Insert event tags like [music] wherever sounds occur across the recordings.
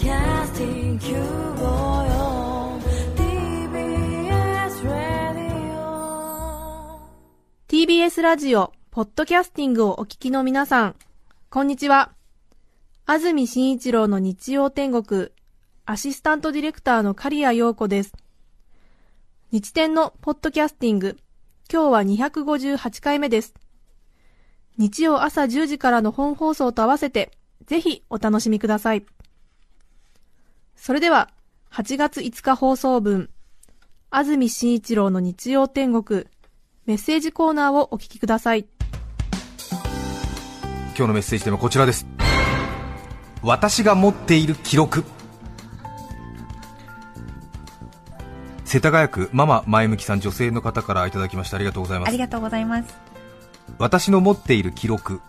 Podcasting 954 TBS Radio TBS ラジオ、ポッドキャスティングをお聞きの皆さん、こんにちは。安住紳一郎の日曜天国、アシスタントディレクターの刈谷陽子です。日天のポッドキャスティング、今日は258回目です。日曜朝10時からの本放送と合わせて、ぜひお楽しみください。それでは、8月5日放送分、安住紳一郎の日曜天国、メッセージコーナーをお聞きください。今日のメッセージテーマはこちらです。私が持っている記録。世田谷区ママ前向きさん女性の方からいただきました。ありがとうございます。ありがとうございます。私の持っている記録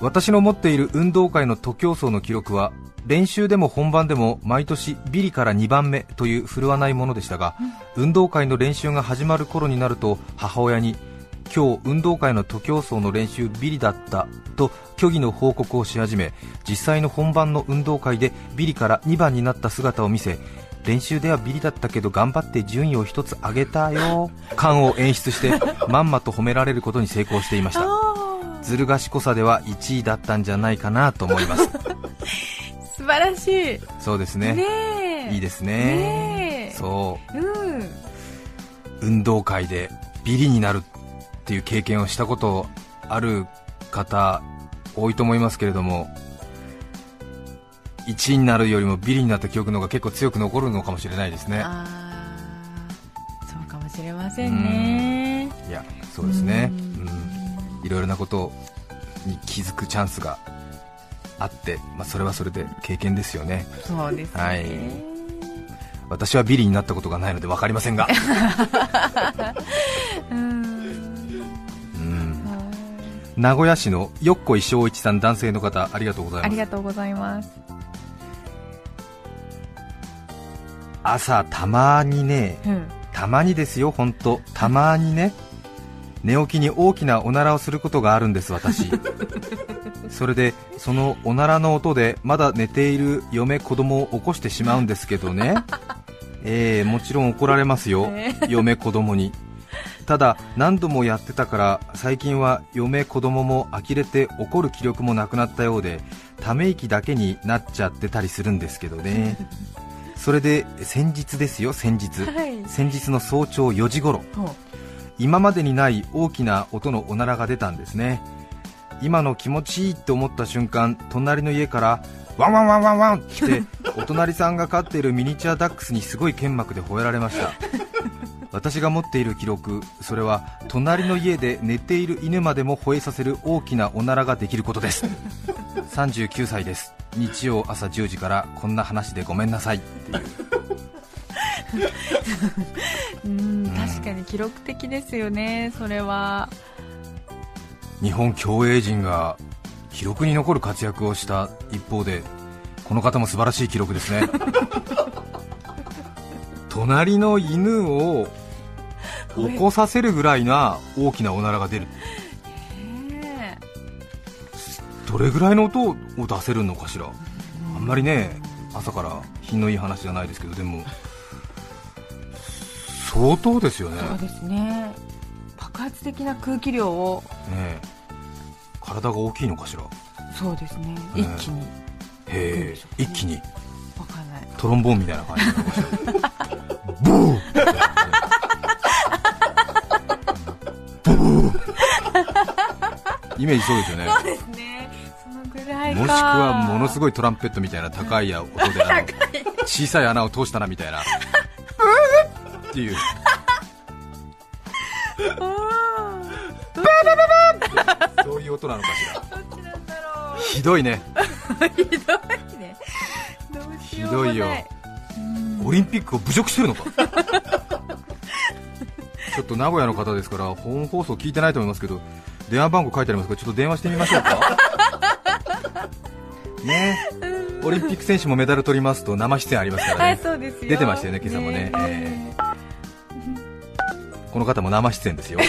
私の持っている運動会の徒競走の記録は練習でも本番でも毎年ビリから2番目という振るわないものでしたが、運動会の練習が始まる頃になると母親に今日運動会の徒競走の練習ビリだったと虚偽の報告をし始め実際の本番の運動会でビリから2番になった姿を見せ練習ではビリだったけど頑張って順位を1つ上げたよ感を演出してまんまと褒められることに成功していました [laughs] ずる賢さでは1位だったんじゃないかなと思います。[laughs] 素晴らしい。そうですね。いいですね。そう。うん。運動会でビリになるっていう経験をしたことある方多いと思いますけれども1位になるよりもビリになった記憶の方が結構強く残るのかもしれないですね。そうかもしれませんね。いやそうですね。ううんんいろいろなことに気づくチャンスがあって、まあ、それはそれで経験ですよね。そうですね。はい。私はビリになったことがないので分かりませんが。[laughs] 名古屋市のよっこいしょういちさん男性の方ありがとうございます。りがとうございます。朝たまにねうん。たまにですよ本当たまにね寝起きに大きなおならをすることがあるんです私。それでそのおならの音でまだ寝ている嫁子供を起こしてしまうんですけどね。えー、もちろん怒られますよ、ね嫁子供に。ただ何度もやってたから最近は嫁子供も呆れて怒る気力もなくなったようでため息だけになっちゃってたりするんですけどね。それで先日ですよ先日、はい。先日の早朝4時頃。ほ今までにない大きな音のおならが出たんですね。今の気持ちいいって思った瞬間隣の家からワンワンワンワンワンって [laughs] お隣さんが飼っているミニチュアダックスにすごい剣幕で吠えられました。私が持っている記録それは隣の家で寝ている犬までも吠えさせる大きなおならができることです。[laughs] 39歳です。日曜朝10時からこんな話でごめんなさい。っていうう。[laughs] うん、確かに記録的ですよね、それは。日本競泳陣が記録に残る活躍をした一方でこの方も素晴らしい記録ですね [laughs] 隣の犬を起こさせるぐらいな大きなおならが出るねどれぐらいの音を出せるのかしらあんまりね朝から品のいい話じゃないですけどでも相当ですよね。えそうですね。爆発的な空気量を、ねえ。体が大きいのかしら？そうですね、ね一気に。へえ一気にわかんない。トロンボーンみたいな感じなのかしらブーブーイメージそうですよね。そうですね。そのぐらいか。もしくはものすごいトランペットみたいな高い音であの小さい穴を通したなみたいな。っていうひどいね。[laughs] う。ひどいね。どうしようもない。ひどいようん。オリンピックを侮辱してるのか。[laughs] ちょっと名古屋の方ですから本放送聞いてないと思いますけど電話番号書いてありますからちょっと電話してみましょうか。[laughs] ね。オリンピック選手もメダル取りますと生出演ありますからはい、ねそうですよ。出てましたよね今朝もね。えこの方も生出演ですよ。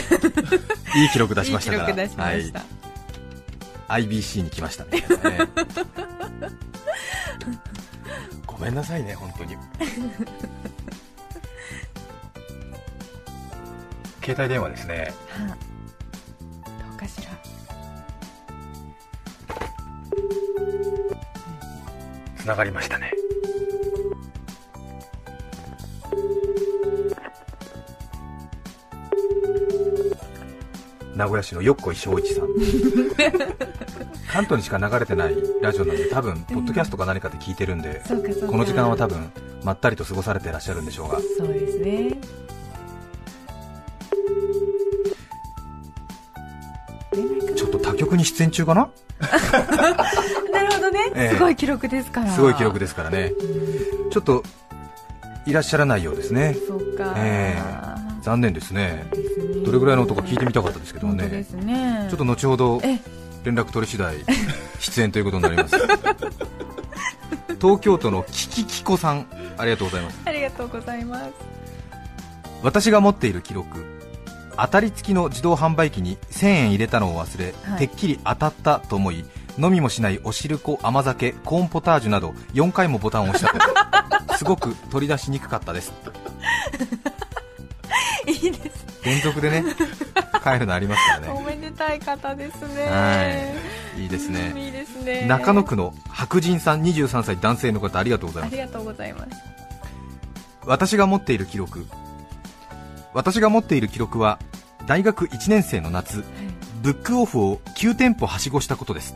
いい記録出しましたから。はい、IBC に来ましたね、え [laughs] ごめんなさいね本当に。[laughs] 携帯電話ですね。はあどうかしら。つながりましたね。名古屋市のよっこい正一さん [laughs] 関東にしか流れてないラジオなんで多分ポッドキャストか何かで聞いてるんで、そうかそうか。この時間は多分まったりと過ごされていらっしゃるんでしょうが。そうですね。ちょっと他局に出演中かな？[laughs] なるほどね、ええ。すごい記録ですから。すごい記録ですからね。ちょっといらっしゃらないようですね。そうか、え残念ですね。ね。どれぐらいの音か聞いてみたかったですけどもねね。ちょっと後ほどえ連絡取り次第出演ということになります。東京都のキキキコさんありがとうございます。ありがとうございます。私が持っている記録当たり付きの自動販売機に1000円入れたのを忘れ、はい。てっきり当たったと思い飲みもしないおしるこ甘酒コーンポタージュなど4回もボタンを押したと。[laughs] すごく取り出しにくかったです。いいです。連続でね帰るのありますからおねたい方ですね。はい。いいですね。うんいいですね。中野区の白人さん23歳男性の方ありがとうございます。ありがとうございます。私が持っている記録。私が持っている記録は大学1年生の夏ブックオフを9店舗はしごしたことです。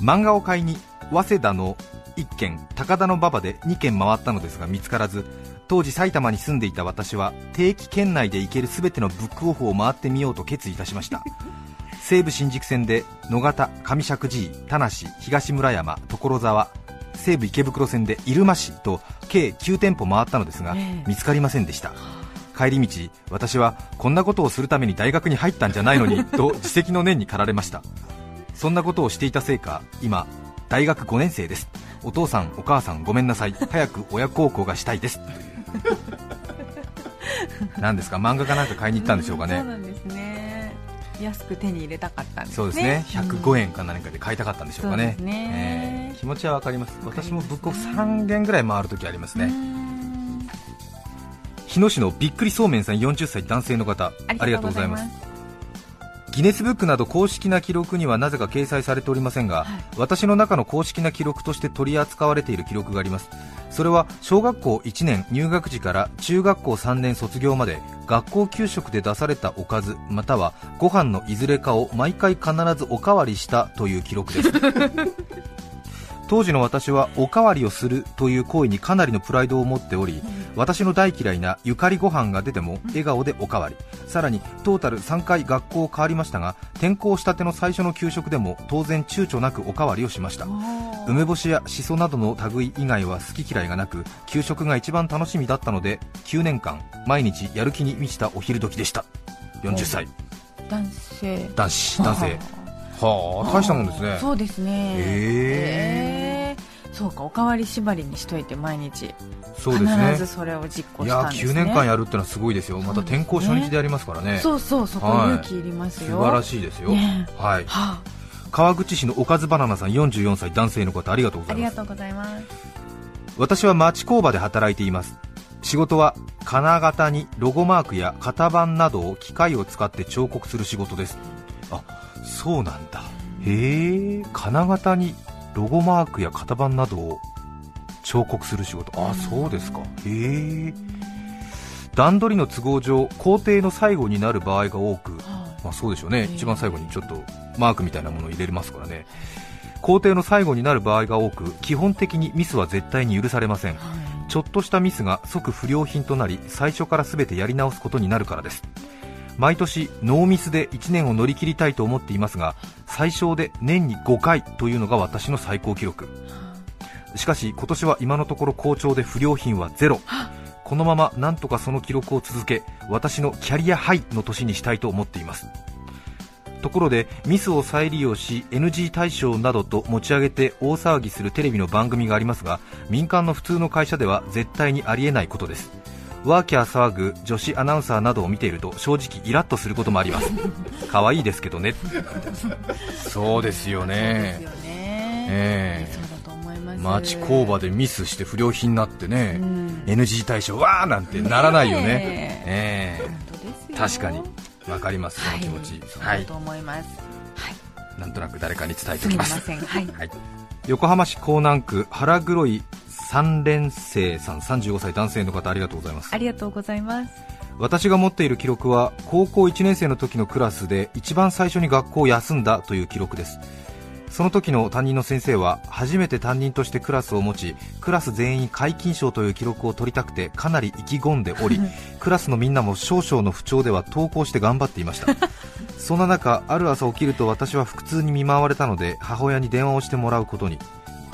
漫画を買いに早稲田の1軒高田の馬場で2軒回ったのですが見つからず当時埼玉に住んでいた私は定期圏内で行ける全てのブックオフを回ってみようと決意いたしました西武新宿線で野方上石神井田無東村山所沢西武池袋線で入間市と計9店舗回ったのですが、ええ。見つかりませんでした。帰り道私はこんなことをするために大学に入ったんじゃないのに [laughs] と自責の念に駆られました。そんなことをしていたせいか今大学5年生です。お父さんお母さんごめんなさい。早く親孝行がしたいです。[laughs] 何ですか？漫画かなんか買いに行ったんでしょうかね安く手に入れたかったんですね。そうですね。105円か何かで買いたかったんでしょうかね。そうですね。えー気持ちはわかります。私もブックオフ3軒ぐらい回るときありますうねん日野市のびっくりそうめんさん40歳男性の方ありがとうございます。ギネスブックなど公式な記録にはなぜか掲載されておりませんが、はい。私の中の公式な記録として取り扱われている記録がありますそれは小学校1年入学時から中学校3年卒業まで学校給食で出されたおかずまたはご飯のいずれかを毎回必ずおかわりしたという記録です。[laughs] 当時の私はおかわりをするという行為にかなりのプライドを持っており私の大嫌いなゆかりご飯が出ても笑顔でおかわり。さらにトータル3回学校を変わりましたが転校したての最初の給食でも当然躊躇なくおかわりをしました。梅干しやしそなどの類以外は好き嫌いがなく給食が一番楽しみだったので9年間毎日やる気に満ちたお昼時でした。40歳。男性。男子。男性。はあ。大したもんですね。そうですね。へへーそうかおかわり縛りにしといて毎日。そうですね。必ずそれを実行いやしたんですね。9年間やるってのはすごいですよ。また転校初日でやりますからね。そうそうそこはい勇気いりますよ。素晴らしいですよ、ねはい。は川口市のおかずバナナさん44歳男性の方ありがとうごあ、ありがざいます。とうございます。私は町工場で働いています。仕事は金型にロゴマークや型番などを機械を使って彫刻する仕事です。あそうなんだ。へえ。金型にロゴマークや型番などを彫刻する仕事。あそうですか。へえ。段取りの都合上工程の最後になる場合が多くまあ、そうでしょうね、え一番最後にちょっとマークみたいなものを入れますからね。工程の最後になる場合が多く基本的にミスは絶対に許されません。ちょっとしたミスが即不良品となり最初から全てやり直すことになるからです毎年ノーミスで1年を乗り切りたいと思っていますが最小で年に5回というのが私の最高記録。しかし今年は今のところ好調で不良品はゼロ。このままなんとかその記録を続け私のキャリアハイの年にしたいと思っています。ところでミスを再利用し NG 対象などと持ち上げて大騒ぎするテレビの番組がありますが民間の普通の会社では絶対にありえないことです。ワーキャー騒ぐ女子アナウンサーなどを見ていると正直イラッとすることもあります。[laughs] 可愛いですけどね。そうですよそうですよね、え。えそうだと思います。町工場でミスして不良品になってね、うん。NG 大賞わーなんてならないよね。ねえ。え。本当ですよ。確かに。わかりますその気持ち。はい、そうだと思います。なんとなく誰かに伝えてすみまおきますせん。はい。はい、横浜市港南区腹黒い三連星さん35歳男性の方ありがとうございます。ありがとうございます。私が持っている記録は高校1年生の時のクラスで一番最初に学校を休んだという記録です。その時の担任の先生は初めて担任としてクラスを持ちクラス全員皆勤賞という記録を取りたくてかなり意気込んでおり [laughs] クラスのみんなも少々の不調では登校して頑張っていました。[laughs] そんな中ある朝起きると私は腹痛に見舞われたので母親に電話をしてもらうことに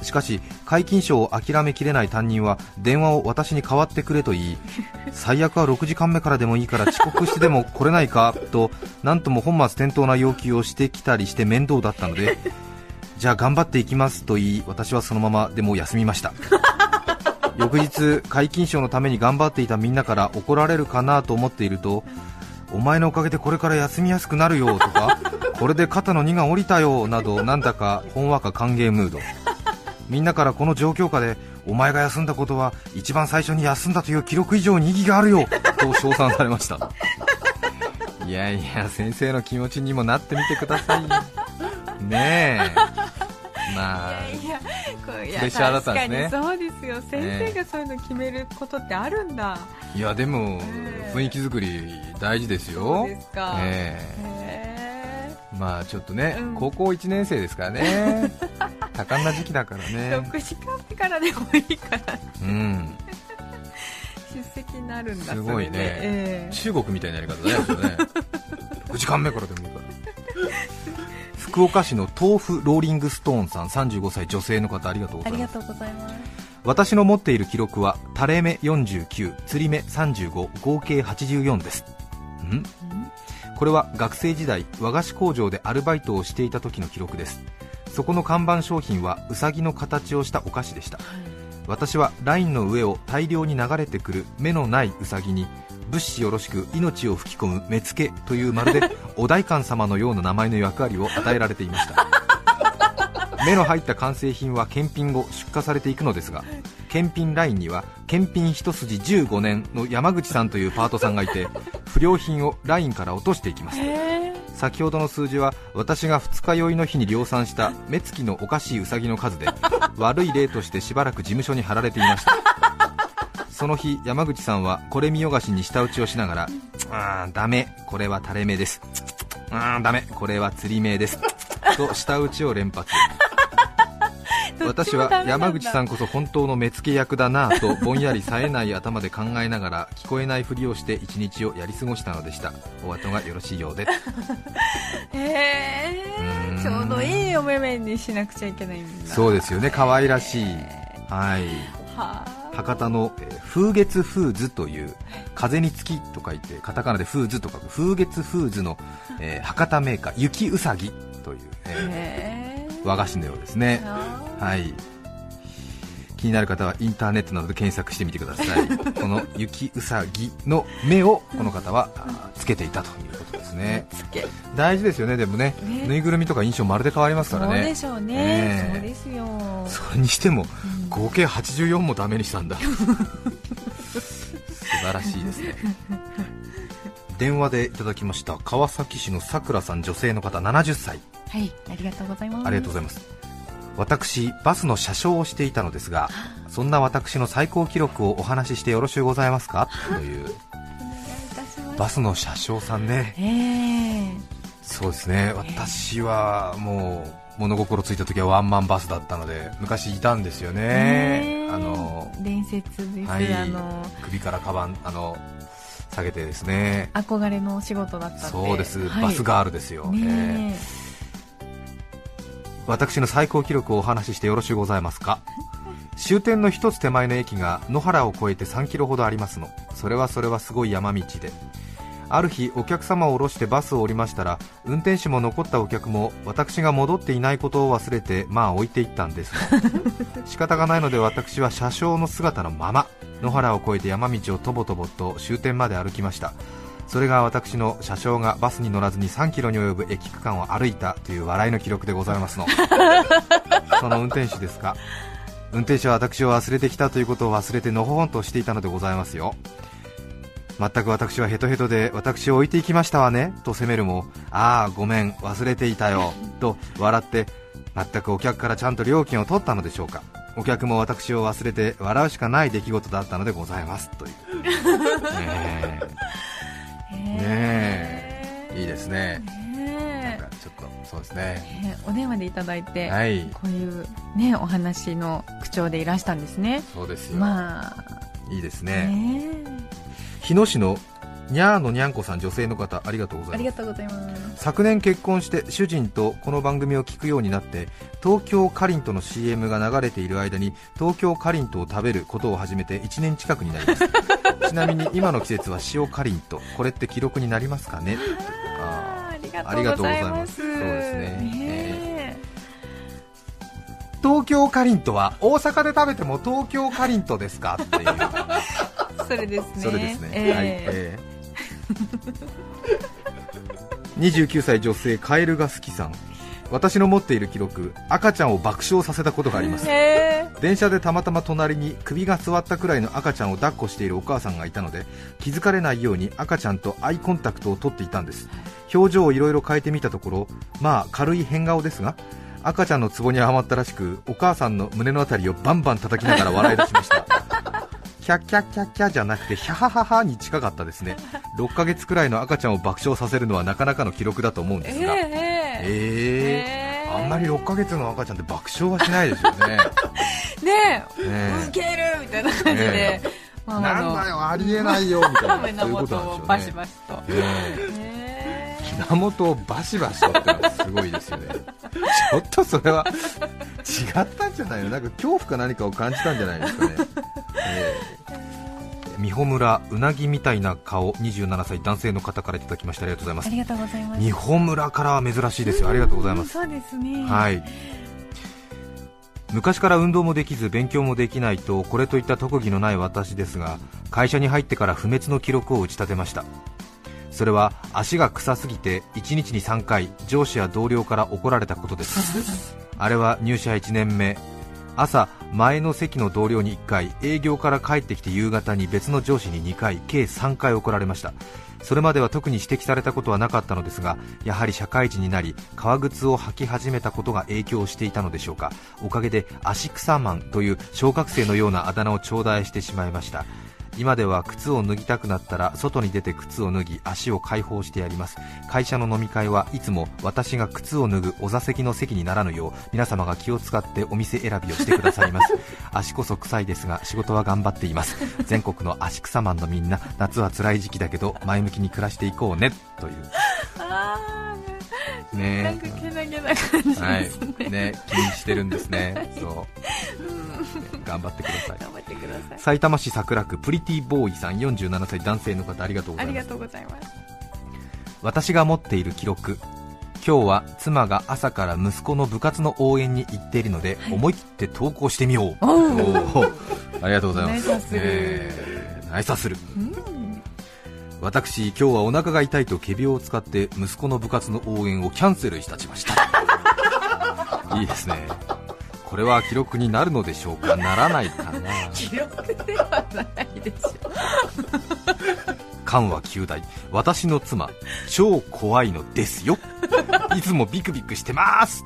しかし皆勤賞を諦めきれない担任は電話を私に代わってくれと言い [laughs] 最悪は6時間目からでもいいから遅刻してでも来れないかと何とも本末転倒な要求をしてきたりして面倒だったので [laughs] じゃあ頑張っていきますと言い私はそのままでも休みました。[laughs] 翌日皆勤賞のために頑張っていたみんなから怒られるかなと思っているとお前のおかげでこれから休みやすくなるよとかこれで肩の荷が下りたよなどなんだかほんわか歓迎ムードみんなからこの状況下でお前が休んだことは一番最初に休んだという記録以上に意義があるよ。と称賛されました。いやいや先生の気持ちにもなってみてくださいよ。ねえ。まあいやこういやプレッシャーだったんですね。そうですよ。先生がそういうの決めることってあるんだ、いやでもええ。雰囲気作り大事ですよ。そうですか。えへえ。まあちょっとね、うん。高校1年生ですからね多感な時期だからえね。6時間目からでもいいから。うん。出席になるんだすごいね。ええ。中国みたいなやり方だよね。6 [laughs] 時間目からでもいいから。福岡市の豆腐ローリングストーンさん35歳女性の方ありがとうございます。ありがとうございます。私の持っている記録は垂れ目49釣り目35合計84です。ん？これは学生時代和菓子工場でアルバイトをしていた時の記録ですそこの看板商品はうさぎの形をしたお菓子でした。私はラインの上を大量に流れてくる目のないうさぎに物資よろしく命を吹き込む目付けというまるで [laughs] お代官様のような名前の役割を与えられていました。目の入った完成品は検品後出荷されていくのですが検品ラインには検品一筋15年の山口さんというパートさんがいて不良品をラインから落としていきます先ほどの数字は私が二日酔いの日に量産した目つきのおかしいウサギの数で [laughs] 悪い例としてしばらく事務所に貼られていました。その日山口さんはこれ見よがしに舌打ちをしながら「あーダメ。これは垂れ目です」「あーダメ。これは釣り目です」と舌打ちを連発私は山口さんこそ本当の目付け役だなぁとぼんやり冴えない頭で考えながら聞こえないふりをして一日をやり過ごしたのでした。お後がよろしいようで。[laughs] へえちょうどいいお目目にしなくちゃいけないんだ。そうですよね。可愛らしい。はい。はあ。博多のえー風月フーズという風につきと書いてカタカナでフーズと書く風月フーズの、えー博多メーカー雪うさぎという、えー和菓子のようですねはい。気になる方はインターネットなどで検索してみてください。[laughs] この雪うさぎの目をこの方はつけていたということですね。つけ。大事ですよねでもね。ね。ぬいぐるみとか印象まるで変わりますからそうでねしょうね、ねえ。そうですよ。それにしてもうん。合計84もダメにしたんだ。[laughs] 素晴らしいですね。[laughs] 電話でいただきました川崎市のさくらさん女性の方70歳。はいありがとうございます。ありがとうございます私バスの車掌をしていたのですがそんな私の最高記録をお話ししてよろしゅうございますか？という。バスの車掌さんね。ええ。そうですね。私はもう物心ついた時はワンマンバスだったので昔いたんですよね。ねえ。あの伝説です、はい。あの首からカバンあの下げてですね。憧れのお仕事だったそうです、はい。バスガールですよ、え。ーね私の最高記録をお話ししてよろしゅうございますか？終点の一つ手前の駅が野原を越えて3キロほどありますの。それはそれはすごい山道で。ある日お客様を降ろしてバスを降りましたら運転手も残ったお客も私が戻っていないことを忘れてまあ置いていったんです。[laughs] 仕方がないので私は車掌の姿のまま野原を越えて山道をとぼとぼと終点まで歩きましたそれが私の車掌がバスに乗らずに3キロに及ぶ駅区間を歩いたという笑いの記録でございますの。[laughs] その運転手ですか運転手は私を忘れてきたということを忘れてのほほんとしていたのでございますよ。全く私はヘトヘトで私を置いていきましたわねと責めるもああごめん忘れていたよと笑って全くお客からちゃんと料金を取ったのでしょうか。お客も私を忘れて笑うしかない出来事だったのでございますという。ね [laughs] えねえ。いいですね。ねなんかちょっとそうですね。えねお電話でいただいて、はい。こういうねお話の口調でいらしたんですね。そうですよ、まあ。いいですね。ね日野市のにゃーのにゃんこさん女性の方ありがとうございます。ありがとうございます。昨年結婚して主人とこの番組を聞くようになって東京かりんとの CM が流れている間に東京かりんとを食べることを始めて1年近くになります。[laughs] ちなみに今の季節は塩かりんとこれって記録になりますかね？あーあありがとうございます。そうですね。ね東京かりんとは大阪で食べても東京かりんとですか？っていう。[laughs] それですね。それですね、ええはい、ええ29歳女性カエルが好きさん。私の持っている記録赤ちゃんを爆笑させたことがあります。へ電車でたまたま隣に首が座ったくらいの赤ちゃんを抱っこしているお母さんがいたので気づかれないように赤ちゃんとアイコンタクトを取っていたんです。表情をいろいろ変えてみたところまあ軽い変顔ですが赤ちゃんのツボにはまったらしくお母さんの胸のあたりをバンバン叩きながら笑い出しましたキャッキャッキャッキャじゃなくてヒャハハハに近かったですね。[laughs] 6ヶ月くらいの赤ちゃんを爆笑させるのはなかなかの記録だと思うんえですが。ええええー、あんまり6ヶ月の赤ちゃんって爆笑はしないですよね。[laughs] ねねえ。ウケるみたいな感じで、ママなんのだよ、ありえないよみたいな、[laughs] 胸そういうことなんですよね。シバシと、え。えね胸元をバシバシとってのはすごいですよね。ちょっとそれは違ったんじゃないの？なんか恐怖か何かを感じたんじゃないですかね。ええ美穂村うなぎみたいな顔27歳男性の方からいただきましたありがとうございます。ありがとうございます。美穂村からは珍しいですよ。ありがとうございます。そうですね。はい。昔から運動もできず勉強もできないとこれといった特技のない私ですが会社に入ってから不滅の記録を打ち立てましたそれは足が臭すぎて1日に3回上司や同僚から怒られたことです。[laughs] あれは入社1年目。朝前の席の同僚に1回営業から帰ってきて夕方に別の上司に2回計3回怒られました。それまでは特に指摘されたことはなかったのですがやはり社会人になり革靴を履き始めたことが影響していたのでしょうか。おかげで足草マンという小学生のようなあだ名を頂戴してしまいました今では靴を脱ぎたくなったら外に出て靴を脱ぎ足を解放してやります。会社の飲み会はいつも私が靴を脱ぐお座席の席にならぬよう皆様が気を使ってお店選びをしてくださいます。[laughs] 足こそ臭いですが仕事は頑張っています。全国の足草マンのみんな夏は辛い時期だけど前向きに暮らしていこうね。という [laughs] あーなねんかけなげな感じですね、はい。ね気にしてるんですね。そう。頑張ってください。頑張ってください。埼玉市桜区プリティボーイさん47歳男性の方ありがとうございます。ありがとうございます私が持っている記録。今日は妻が朝から息子の部活の応援に行っているので、思い切って投稿してみよう。ありがとうございます。ナイスす。るえー。ナイスする。うん私今日はお腹が痛いと仮病を使って息子の部活の応援をキャンセルいたしました。[laughs] いいですね。これは記録になるのでしょうか？ならないかな？記録ではないでしょ緩和9大私の妻超怖いのですよ。いつもビクビクしてます。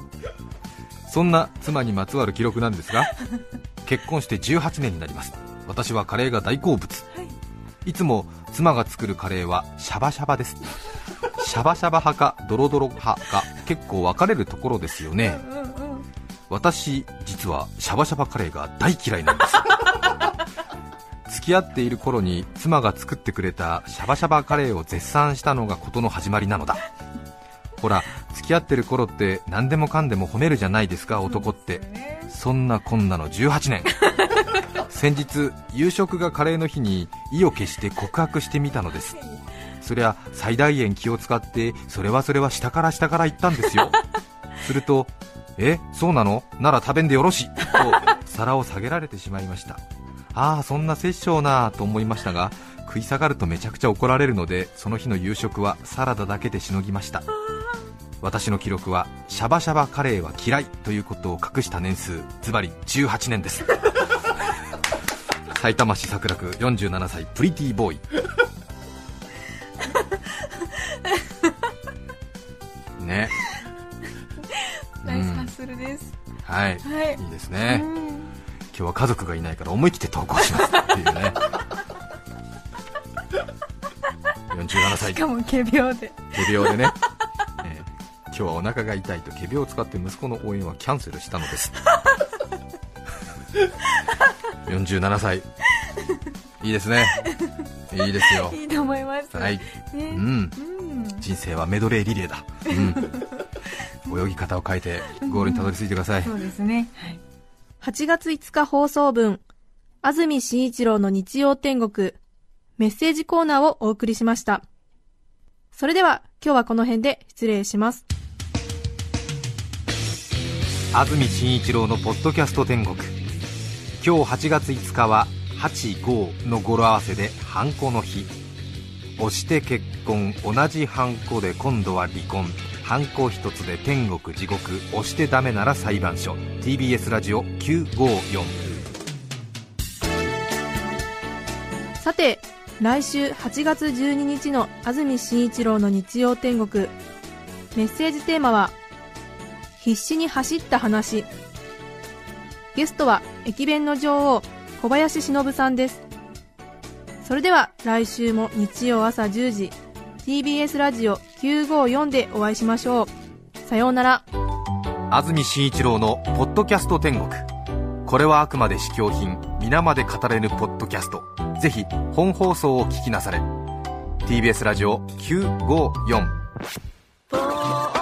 そんな妻にまつわる記録なんですが結婚して18年になります。私はカレーが大好物、い、いつも妻が作るカレーはシャバシャバです。シャバシャバ派かドロドロ派か結構分かれるところですよね。私実はシャバシャバカレーが大嫌いなんです。付き合っている頃に妻が作ってくれたシャバシャバカレーを絶賛したのが事の始まりなのだ。ほら付き合ってる頃って何でもかんでも褒めるじゃないですか男って。そんなこんなの18年。先日夕食がカレーの日に意を決して告白してみたのです。そりゃ最大限気を使ってそれはそれは下から下から言ったんですよ。[laughs] するとえそうなの？なら食べんでよろしと皿を下げられてしまいましたああそんな殺生なぁと思いましたが食い下がるとめちゃくちゃ怒られるのでその日の夕食はサラダだけでしのぎました。私の記録はシャバシャバカレーは嫌いということを隠した年数ズバリ18年です埼玉市桜区47歳プリティボーイ。[laughs] ね。ナイスハッスルです。はい、はい。いいですね、うん。今日は家族がいないから思い切って投稿しますっていうね。[laughs] 47歳。しかも仮病で。仮病でね、えー今日はお腹が痛いと仮病を使って息子の応援はキャンセルしたのです47歳いいですねいいですよいいと思います。はい、ね。うん、うん。人生はメドレーリレーだ、うん、泳ぎ方を変えてゴールにたどり着いてください、そうですね。はい。8月5日放送分、安住紳一郎の日曜天国、メッセージコーナーをお送りしました。それでは、今日はこの辺で失礼します。安住紳一郎のポッドキャスト天国今日8月5日は85の語呂合わせでハンコの日。押して結婚同じハンコで今度は離婚。ハンコ一つで天国地獄。押してダメなら裁判所。TBS ラジオ954さて、来週8月12日の安住紳一郎の日曜天国、メッセージテーマは、必死に走った話。ゲストは、駅弁の女王、小林忍さんです。それでは、来週も日曜朝10時、TBS ラジオ954でお会いしましょう。さようなら。安住紳一郎の「ポッドキャスト天国」これはあくまで試供品皆まで語れぬポッドキャストぜひ本放送を聞きなされ TBS ラジオ954「